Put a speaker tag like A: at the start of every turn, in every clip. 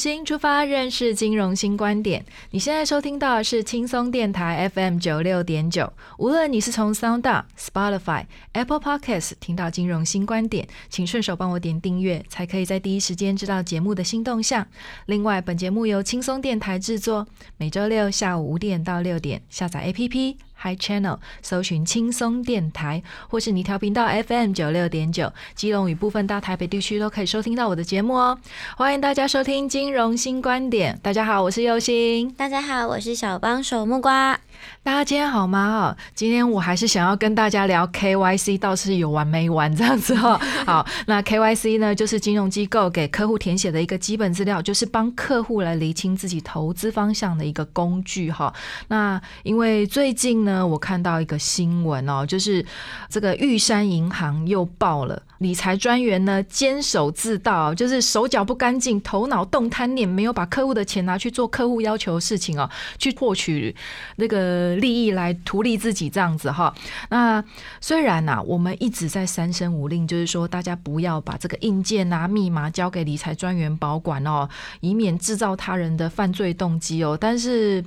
A: 新出发，认识金融新观点。你现在收听到的是轻松电台 FM 九六点九。无论你是从 Sound、Spotify、Apple Podcasts 听到金融新观点，请顺手帮我点订阅，才可以在第一时间知道节目的新动向。另外，本节目由轻松电台制作，每周六下午五点到六点，下载 APP。Hi Channel，搜寻轻松电台，或是你调频道 FM 九六点九，基隆与部分大台北地区都可以收听到我的节目哦。欢迎大家收听金融新观点。大家好，我是右星。
B: 大家好，我是小帮手木瓜。
A: 大家今天好吗？哈，今天我还是想要跟大家聊 KYC，倒是有完没完这样子哈。好，那 KYC 呢，就是金融机构给客户填写的一个基本资料，就是帮客户来厘清自己投资方向的一个工具哈。那因为最近呢，我看到一个新闻哦，就是这个玉山银行又爆了。理财专员呢，坚守自盗，就是手脚不干净，头脑动贪念，没有把客户的钱拿去做客户要求的事情哦，去获取那个呃利益来图利自己这样子哈。那虽然呐，我们一直在三声五令，就是说大家不要把这个硬件啊、密码交给理财专员保管哦，以免制造他人的犯罪动机哦。但是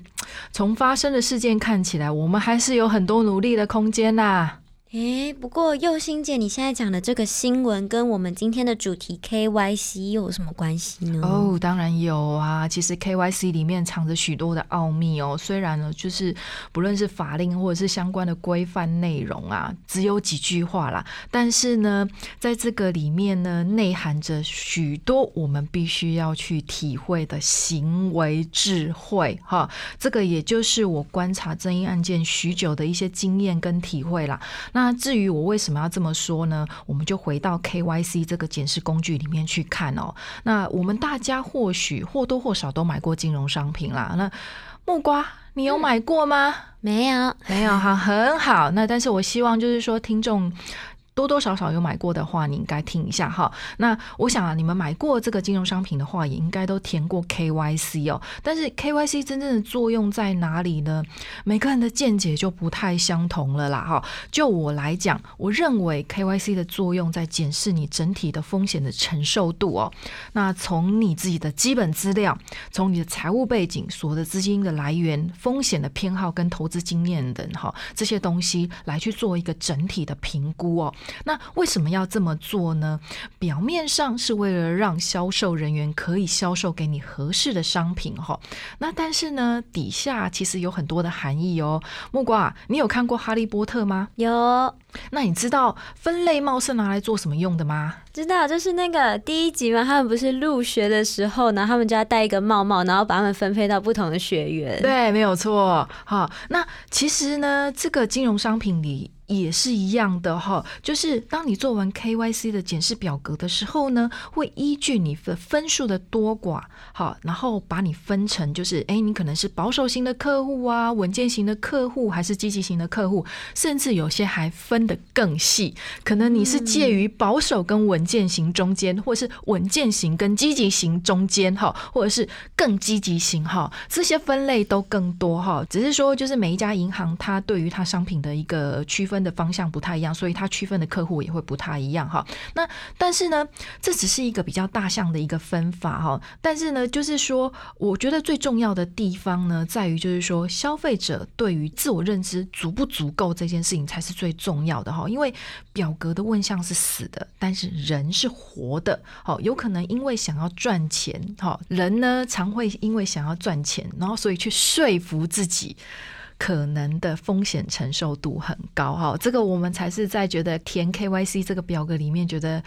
A: 从发生的事件看起来，我们还是有很多努力的空间呐。
B: 诶，不过佑星姐，你现在讲的这个新闻跟我们今天的主题 KYC 有什么关系呢？
A: 哦，当然有啊。其实 KYC 里面藏着许多的奥秘哦。虽然呢，就是不论是法令或者是相关的规范内容啊，只有几句话啦，但是呢，在这个里面呢，内含着许多我们必须要去体会的行为智慧哈。这个也就是我观察争议案件许久的一些经验跟体会啦。那那至于我为什么要这么说呢？我们就回到 KYC 这个检视工具里面去看哦。那我们大家或许或多或少都买过金融商品啦。那木瓜，你有买过吗？
B: 没有，
A: 没有哈，很好。那但是我希望就是说听众。多多少少有买过的话，你应该听一下哈。那我想啊，你们买过这个金融商品的话，也应该都填过 KYC 哦。但是 KYC 真正的作用在哪里呢？每个人的见解就不太相同了啦哈。就我来讲，我认为 KYC 的作用在检视你整体的风险的承受度哦。那从你自己的基本资料，从你的财务背景、所得资金的来源、风险的偏好跟投资经验等哈这些东西来去做一个整体的评估哦。那为什么要这么做呢？表面上是为了让销售人员可以销售给你合适的商品哈。那但是呢，底下其实有很多的含义哦。木瓜，你有看过《哈利波特》吗？
B: 有。
A: 那你知道分类帽是拿来做什么用的吗？
B: 知道，就是那个第一集嘛，他们不是入学的时候，呢他们就要戴一个帽帽，然后把他们分配到不同的学员。
A: 对，没有错。好，那其实呢，这个金融商品里。也是一样的哈，就是当你做完 KYC 的检视表格的时候呢，会依据你的分数的多寡，好，然后把你分成，就是哎，你可能是保守型的客户啊，稳健型的客户，还是积极型的客户，甚至有些还分得更细，可能你是介于保守跟稳健型中间，或是稳健型跟积极型中间哈，或者是更积极型哈，这些分类都更多哈，只是说就是每一家银行它对于它商品的一个区分。的方向不太一样，所以它区分的客户也会不太一样哈。那但是呢，这只是一个比较大项的一个分法哈。但是呢，就是说，我觉得最重要的地方呢，在于就是说，消费者对于自我认知足不足够这件事情才是最重要的哈。因为表格的问项是死的，但是人是活的。好，有可能因为想要赚钱，好人呢常会因为想要赚钱，然后所以去说服自己。可能的风险承受度很高哈。这个我们才是在觉得填 KYC 这个表格里面觉得。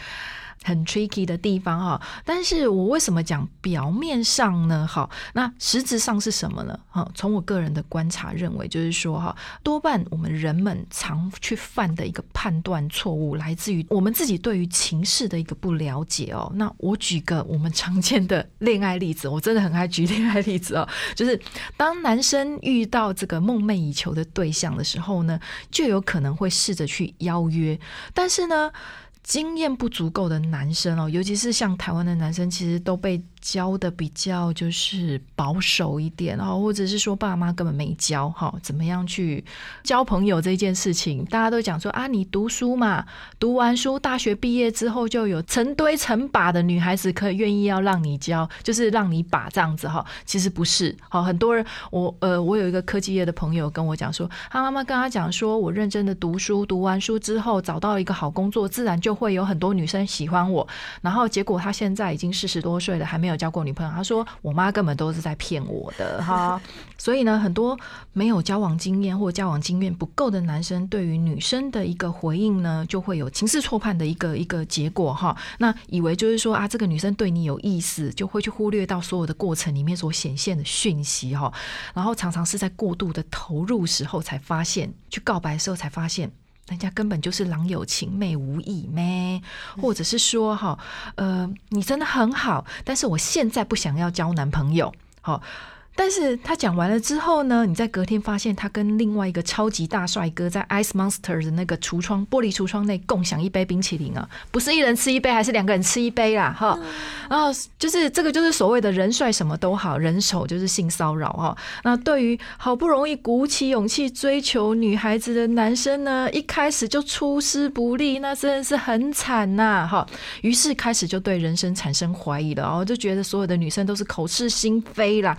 A: 很 tricky 的地方哈，但是我为什么讲表面上呢？好，那实质上是什么呢？哈，从我个人的观察认为，就是说哈，多半我们人们常去犯的一个判断错误，来自于我们自己对于情势的一个不了解哦。那我举个我们常见的恋爱例子，我真的很爱举恋爱例子哦，就是当男生遇到这个梦寐以求的对象的时候呢，就有可能会试着去邀约，但是呢。经验不足够的男生哦，尤其是像台湾的男生，其实都被。教的比较就是保守一点哦，或者是说爸妈根本没教哈，怎么样去交朋友这件事情，大家都讲说啊，你读书嘛，读完书，大学毕业之后就有成堆成把的女孩子可以愿意要让你教，就是让你把这样子哈。其实不是，好，很多人我呃，我有一个科技业的朋友跟我讲说，他妈妈跟他讲说，我认真的读书，读完书之后找到一个好工作，自然就会有很多女生喜欢我。然后结果他现在已经四十多岁了，还没有。交过女朋友，他说我妈根本都是在骗我的哈，所以呢，很多没有交往经验或交往经验不够的男生，对于女生的一个回应呢，就会有情势错判的一个一个结果哈。那以为就是说啊，这个女生对你有意思，就会去忽略到所有的过程里面所显现的讯息哈，然后常常是在过度的投入时候才发现，去告白的时候才发现。人家根本就是郎有情妹无意咩，或者是说哈，呃，你真的很好，但是我现在不想要交男朋友，好。但是他讲完了之后呢，你在隔天发现他跟另外一个超级大帅哥在 Ice Monster 的那个橱窗玻璃橱窗内共享一杯冰淇淋啊，不是一人吃一杯，还是两个人吃一杯啦，哈，然后就是这个就是所谓的人帅什么都好，人丑就是性骚扰哈。那对于好不容易鼓起勇气追求女孩子的男生呢，一开始就出师不利，那真的是很惨呐，哈。于是开始就对人生产生怀疑了，哦就觉得所有的女生都是口是心非啦。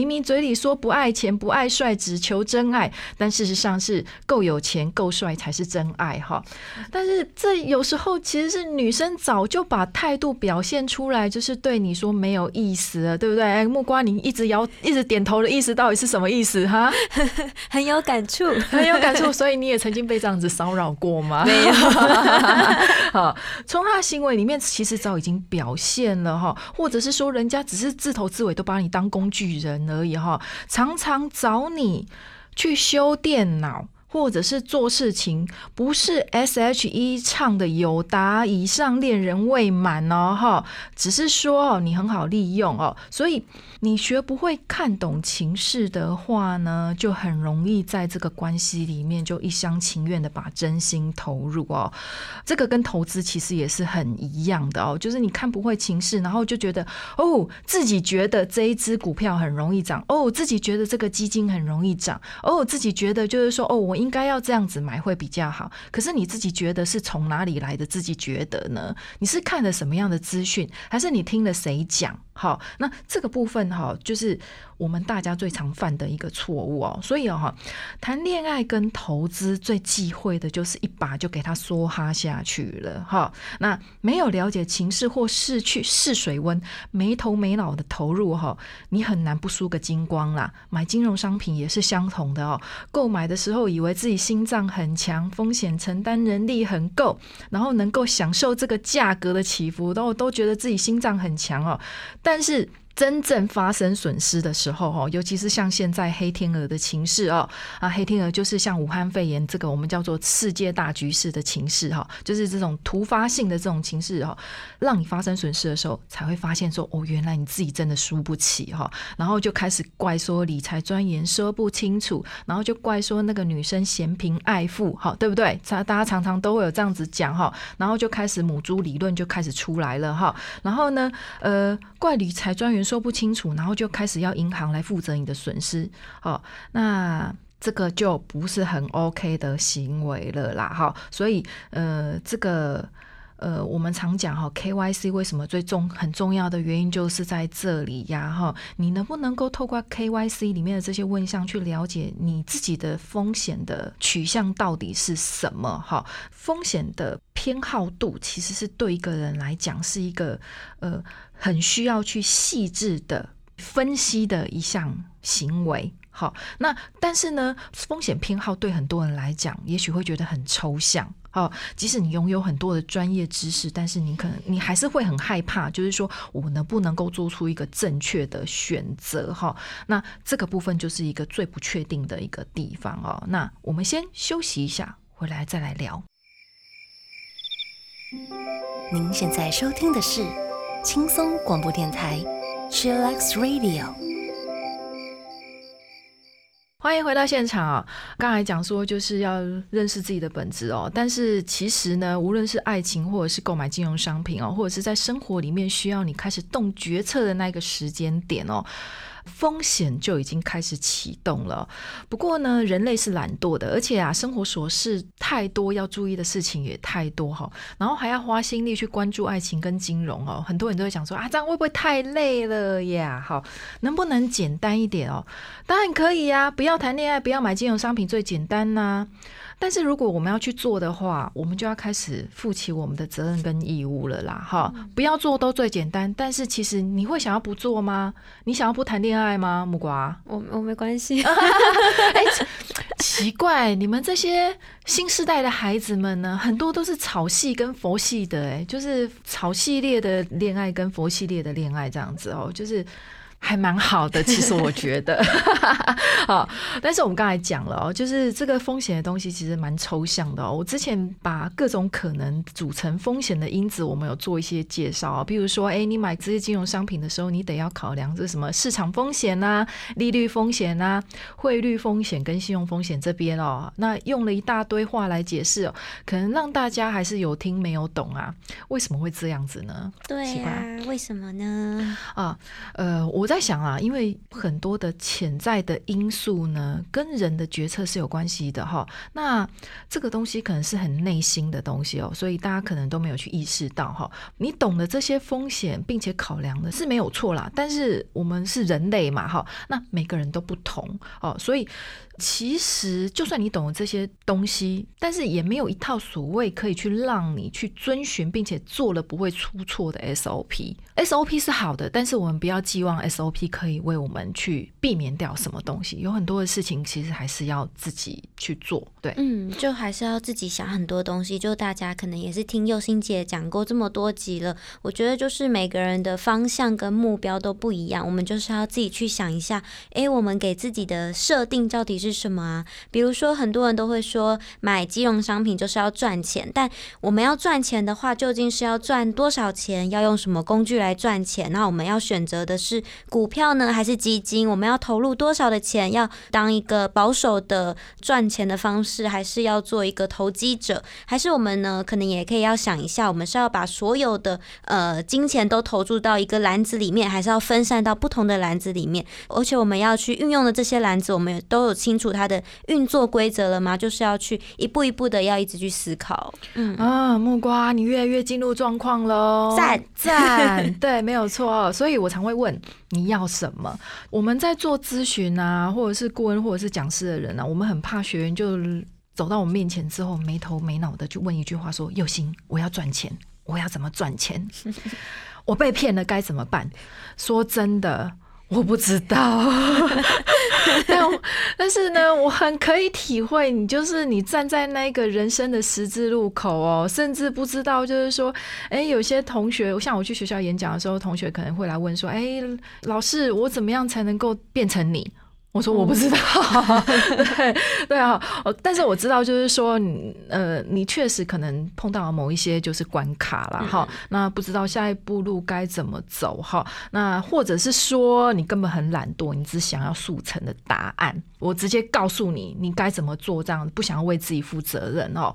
A: 明明嘴里说不爱钱不爱帅，只求真爱，但事实上是够有钱够帅才是真爱哈。但是这有时候其实是女生早就把态度表现出来，就是对你说没有意思了，对不对？哎，木瓜，你一直摇一直点头的意思到底是什么意思哈？
B: 很有感触，
A: 很有感触。所以你也曾经被这样子骚扰过吗？
B: 没有。
A: 好，从他的行为里面其实早已经表现了哈，或者是说人家只是自头自尾都把你当工具人。而已哈，常常找你去修电脑。或者是做事情不是 S H E 唱的有达以上恋人未满哦哈，只是说哦你很好利用哦，所以你学不会看懂情势的话呢，就很容易在这个关系里面就一厢情愿的把真心投入哦。这个跟投资其实也是很一样的哦，就是你看不会情势，然后就觉得哦自己觉得这一只股票很容易涨，哦自己觉得这个基金很容易涨，哦自己觉得就是说哦我。应该要这样子买会比较好，可是你自己觉得是从哪里来的？自己觉得呢？你是看了什么样的资讯，还是你听了谁讲？好，那这个部分哈，就是我们大家最常犯的一个错误哦。所以哦哈，谈恋爱跟投资最忌讳的就是一把就给他梭哈下去了哈。那没有了解情势或是去试水温，没头没脑的投入哈，你很难不输个精光啦。买金融商品也是相同的哦。购买的时候以为自己心脏很强，风险承担能力很够，然后能够享受这个价格的起伏，都都觉得自己心脏很强哦。但是。真正发生损失的时候，哈，尤其是像现在黑天鹅的情势哦，啊，黑天鹅就是像武汉肺炎这个我们叫做世界大局势的情势哈，就是这种突发性的这种情势哈，让你发生损失的时候，才会发现说，哦，原来你自己真的输不起哈，然后就开始怪说理财专员说不清楚，然后就怪说那个女生嫌贫爱富，哈，对不对？大大家常常都会有这样子讲哈，然后就开始母猪理论就开始出来了哈，然后呢，呃，怪理财专员。说不清楚，然后就开始要银行来负责你的损失，哦，那这个就不是很 OK 的行为了啦，哈，所以呃，这个呃，我们常讲哈，KYC 为什么最重很重要的原因就是在这里呀，哈，你能不能够透过 KYC 里面的这些问项去了解你自己的风险的取向到底是什么？哈，风险的偏好度其实是对一个人来讲是一个呃。很需要去细致的分析的一项行为，好，那但是呢，风险偏好对很多人来讲，也许会觉得很抽象。好，即使你拥有很多的专业知识，但是你可能你还是会很害怕，就是说我能不能够做出一个正确的选择？哈，那这个部分就是一个最不确定的一个地方哦。那我们先休息一下，回来再来聊。
C: 您现在收听的是轻松广播电台，Chillax Radio。
A: 欢迎回到现场啊！刚才讲说就是要认识自己的本质哦，但是其实呢，无论是爱情或者是购买金融商品哦，或者是在生活里面需要你开始动决策的那个时间点哦。风险就已经开始启动了。不过呢，人类是懒惰的，而且啊，生活琐事太多，要注意的事情也太多哈。然后还要花心力去关注爱情跟金融哦。很多人都会想说啊，这样会不会太累了呀？好，能不能简单一点哦？当然可以呀，不要谈恋爱，不要买金融商品，最简单呐。但是如果我们要去做的话，我们就要开始负起我们的责任跟义务了啦，哈！不要做都最简单，但是其实你会想要不做吗？你想要不谈恋爱吗？木瓜，
B: 我我没关系。
A: 哎，奇怪，你们这些新时代的孩子们呢，很多都是草系跟佛系的，哎，就是草系列的恋爱跟佛系列的恋爱这样子哦，就是。还蛮好的，其实我觉得，好，但是我们刚才讲了哦，就是这个风险的东西其实蛮抽象的哦。我之前把各种可能组成风险的因子，我们有做一些介绍啊，比如说，哎，你买这些金融商品的时候，你得要考量这什么市场风险啊、利率风险啊、汇率风险跟信用风险这边哦。那用了一大堆话来解释，可能让大家还是有听没有懂啊？为什么会这样子呢？
B: 对呀，为什么呢？
A: 啊，呃，我。我在想啊，因为很多的潜在的因素呢，跟人的决策是有关系的哈。那这个东西可能是很内心的东西哦，所以大家可能都没有去意识到哈。你懂得这些风险，并且考量的是没有错啦。但是我们是人类嘛哈，那每个人都不同哦，所以。其实，就算你懂了这些东西，但是也没有一套所谓可以去让你去遵循，并且做了不会出错的 SOP。SOP 是好的，但是我们不要寄望 SOP 可以为我们去避免掉什么东西。有很多的事情，其实还是要自己去做。对，
B: 嗯，就还是要自己想很多东西。就大家可能也是听佑心姐讲过这么多集了，我觉得就是每个人的方向跟目标都不一样，我们就是要自己去想一下，哎，我们给自己的设定到底是。什么啊？比如说，很多人都会说买金融商品就是要赚钱，但我们要赚钱的话，究竟是要赚多少钱？要用什么工具来赚钱？那我们要选择的是股票呢，还是基金？我们要投入多少的钱？要当一个保守的赚钱的方式，还是要做一个投机者？还是我们呢？可能也可以要想一下，我们是要把所有的呃金钱都投注到一个篮子里面，还是要分散到不同的篮子里面？而且我们要去运用的这些篮子，我们也都有清。楚它的运作规则了吗？就是要去一步一步的，要一直去思考。
A: 嗯啊，木瓜，你越来越进入状况喽！
B: 赞
A: 赞，对，没有错。所以我常会问你要什么。我们在做咨询啊，或者是顾问，或者是讲师的人呢，我们很怕学员就走到我面前之后，没头没脑的就问一句话：说有心，我要赚钱，我要怎么赚钱？我被骗了该怎么办？说真的。我不知道，但但是呢，我很可以体会你，就是你站在那个人生的十字路口哦，甚至不知道，就是说，哎，有些同学，像我去学校演讲的时候，同学可能会来问说，哎，老师，我怎么样才能够变成你？我说我不知道，对对啊，但是我知道，就是说，呃，你确实可能碰到某一些就是关卡了哈。那不知道下一步路该怎么走哈。那或者是说，你根本很懒惰，你只想要速成的答案，我直接告诉你你该怎么做，这样不想要为自己负责任哦。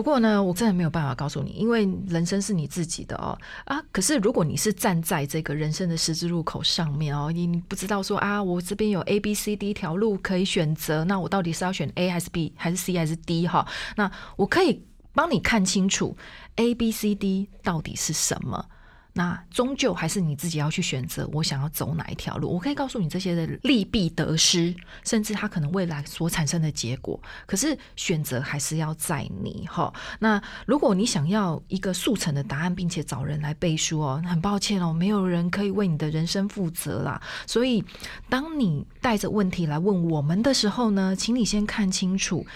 A: 不过呢，我真的没有办法告诉你，因为人生是你自己的哦啊！可是如果你是站在这个人生的十字路口上面哦，你不知道说啊，我这边有 A、B、C、D 条路可以选择，那我到底是要选 A 还是 B 还是 C 还是 D 哈？那我可以帮你看清楚 A、B、C、D 到底是什么。那终究还是你自己要去选择，我想要走哪一条路。我可以告诉你这些的利弊得失，甚至它可能未来所产生的结果。可是选择还是要在你哈。那如果你想要一个速成的答案，并且找人来背书哦，很抱歉哦，没有人可以为你的人生负责啦。所以，当你带着问题来问我们的时候呢，请你先看清楚。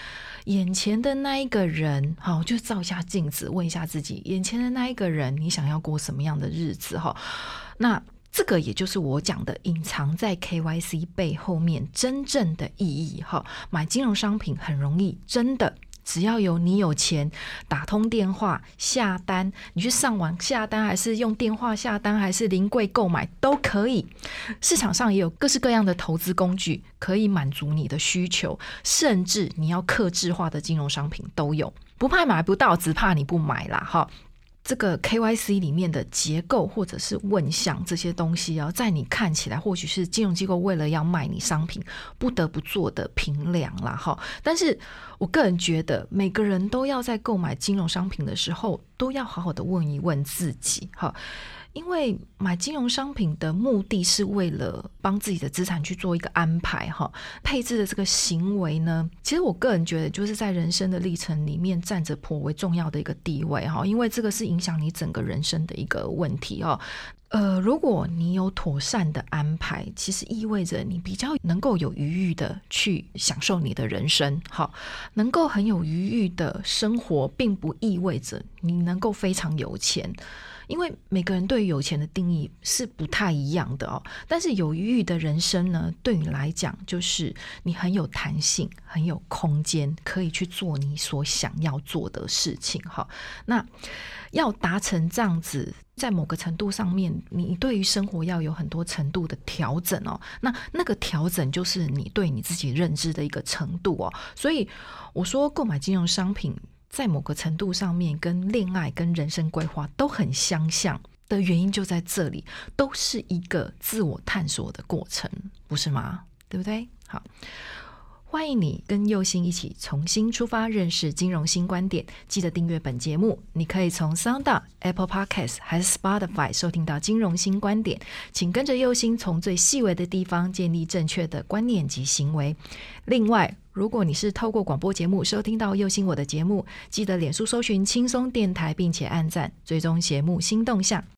A: 眼前的那一个人，好，就照一下镜子，问一下自己，眼前的那一个人，你想要过什么样的日子？哈，那这个也就是我讲的，隐藏在 KYC 背后面真正的意义。哈，买金融商品很容易，真的。只要有你有钱，打通电话下单，你去上网下单，还是用电话下单，还是临柜购买都可以。市场上也有各式各样的投资工具，可以满足你的需求，甚至你要克制化的金融商品都有。不怕买不到，只怕你不买啦！哈。这个 KYC 里面的结构或者是问向这些东西啊，在你看起来或许是金融机构为了要卖你商品不得不做的评量啦，哈。但是我个人觉得，每个人都要在购买金融商品的时候，都要好好的问一问自己，哈。因为买金融商品的目的是为了帮自己的资产去做一个安排哈，配置的这个行为呢，其实我个人觉得就是在人生的历程里面占着颇为重要的一个地位哈，因为这个是影响你整个人生的一个问题哦。呃，如果你有妥善的安排，其实意味着你比较能够有余裕的去享受你的人生，好，能够很有余裕的生活，并不意味着你能够非常有钱。因为每个人对于有钱的定义是不太一样的哦，但是有余裕的人生呢，对你来讲就是你很有弹性、很有空间，可以去做你所想要做的事情。哈，那要达成这样子，在某个程度上面，你对于生活要有很多程度的调整哦。那那个调整就是你对你自己认知的一个程度哦。所以我说，购买金融商品。在某个程度上面，跟恋爱、跟人生规划都很相像的原因就在这里，都是一个自我探索的过程，不是吗？对不对？好，欢迎你跟右星一起重新出发，认识金融新观点。记得订阅本节目，你可以从 Sound、Apple Podcasts 还是 Spotify 收听到金融新观点。请跟着右星，从最细微的地方建立正确的观念及行为。另外，如果你是透过广播节目收听到右心我的节目，记得脸书搜寻轻松电台，并且按赞追踪节目新动向。